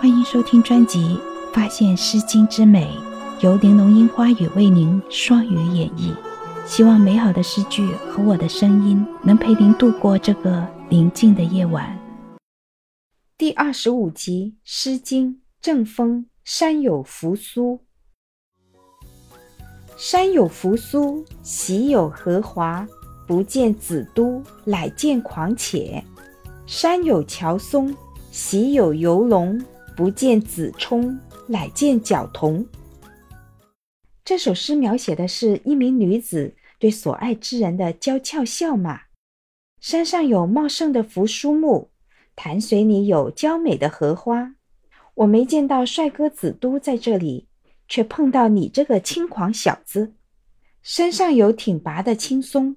欢迎收听专辑《发现诗经之美》，由玲珑樱花雨为您双语演绎。希望美好的诗句和我的声音能陪您度过这个宁静的夜晚。第二十五集《诗经·正风·山有扶苏》。山有扶苏，喜有荷华。不见子都，乃见狂且。山有乔松，喜有游龙。不见子冲，乃见角童。这首诗描写的是一名女子对所爱之人的娇俏笑骂。山上有茂盛的扶苏木，潭水里有娇美的荷花。我没见到帅哥子都在这里，却碰到你这个轻狂小子。山上有挺拔的青松，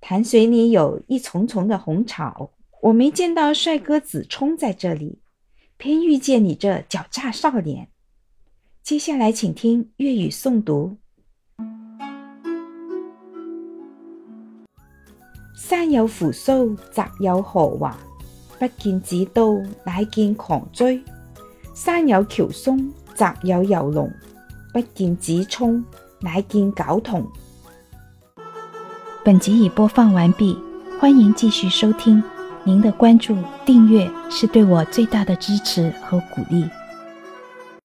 潭水里有一丛丛的红草。我没见到帅哥子冲在这里。偏遇见你这狡诈少年。接下来，请听粤语诵读：山有扶苏，泽有荷华。不见子刀，乃见狂追。山有乔松，泽有游龙。不见子冲，乃见狡童。本集已播放完毕，欢迎继续收听。您的关注、订阅是对我最大的支持和鼓励。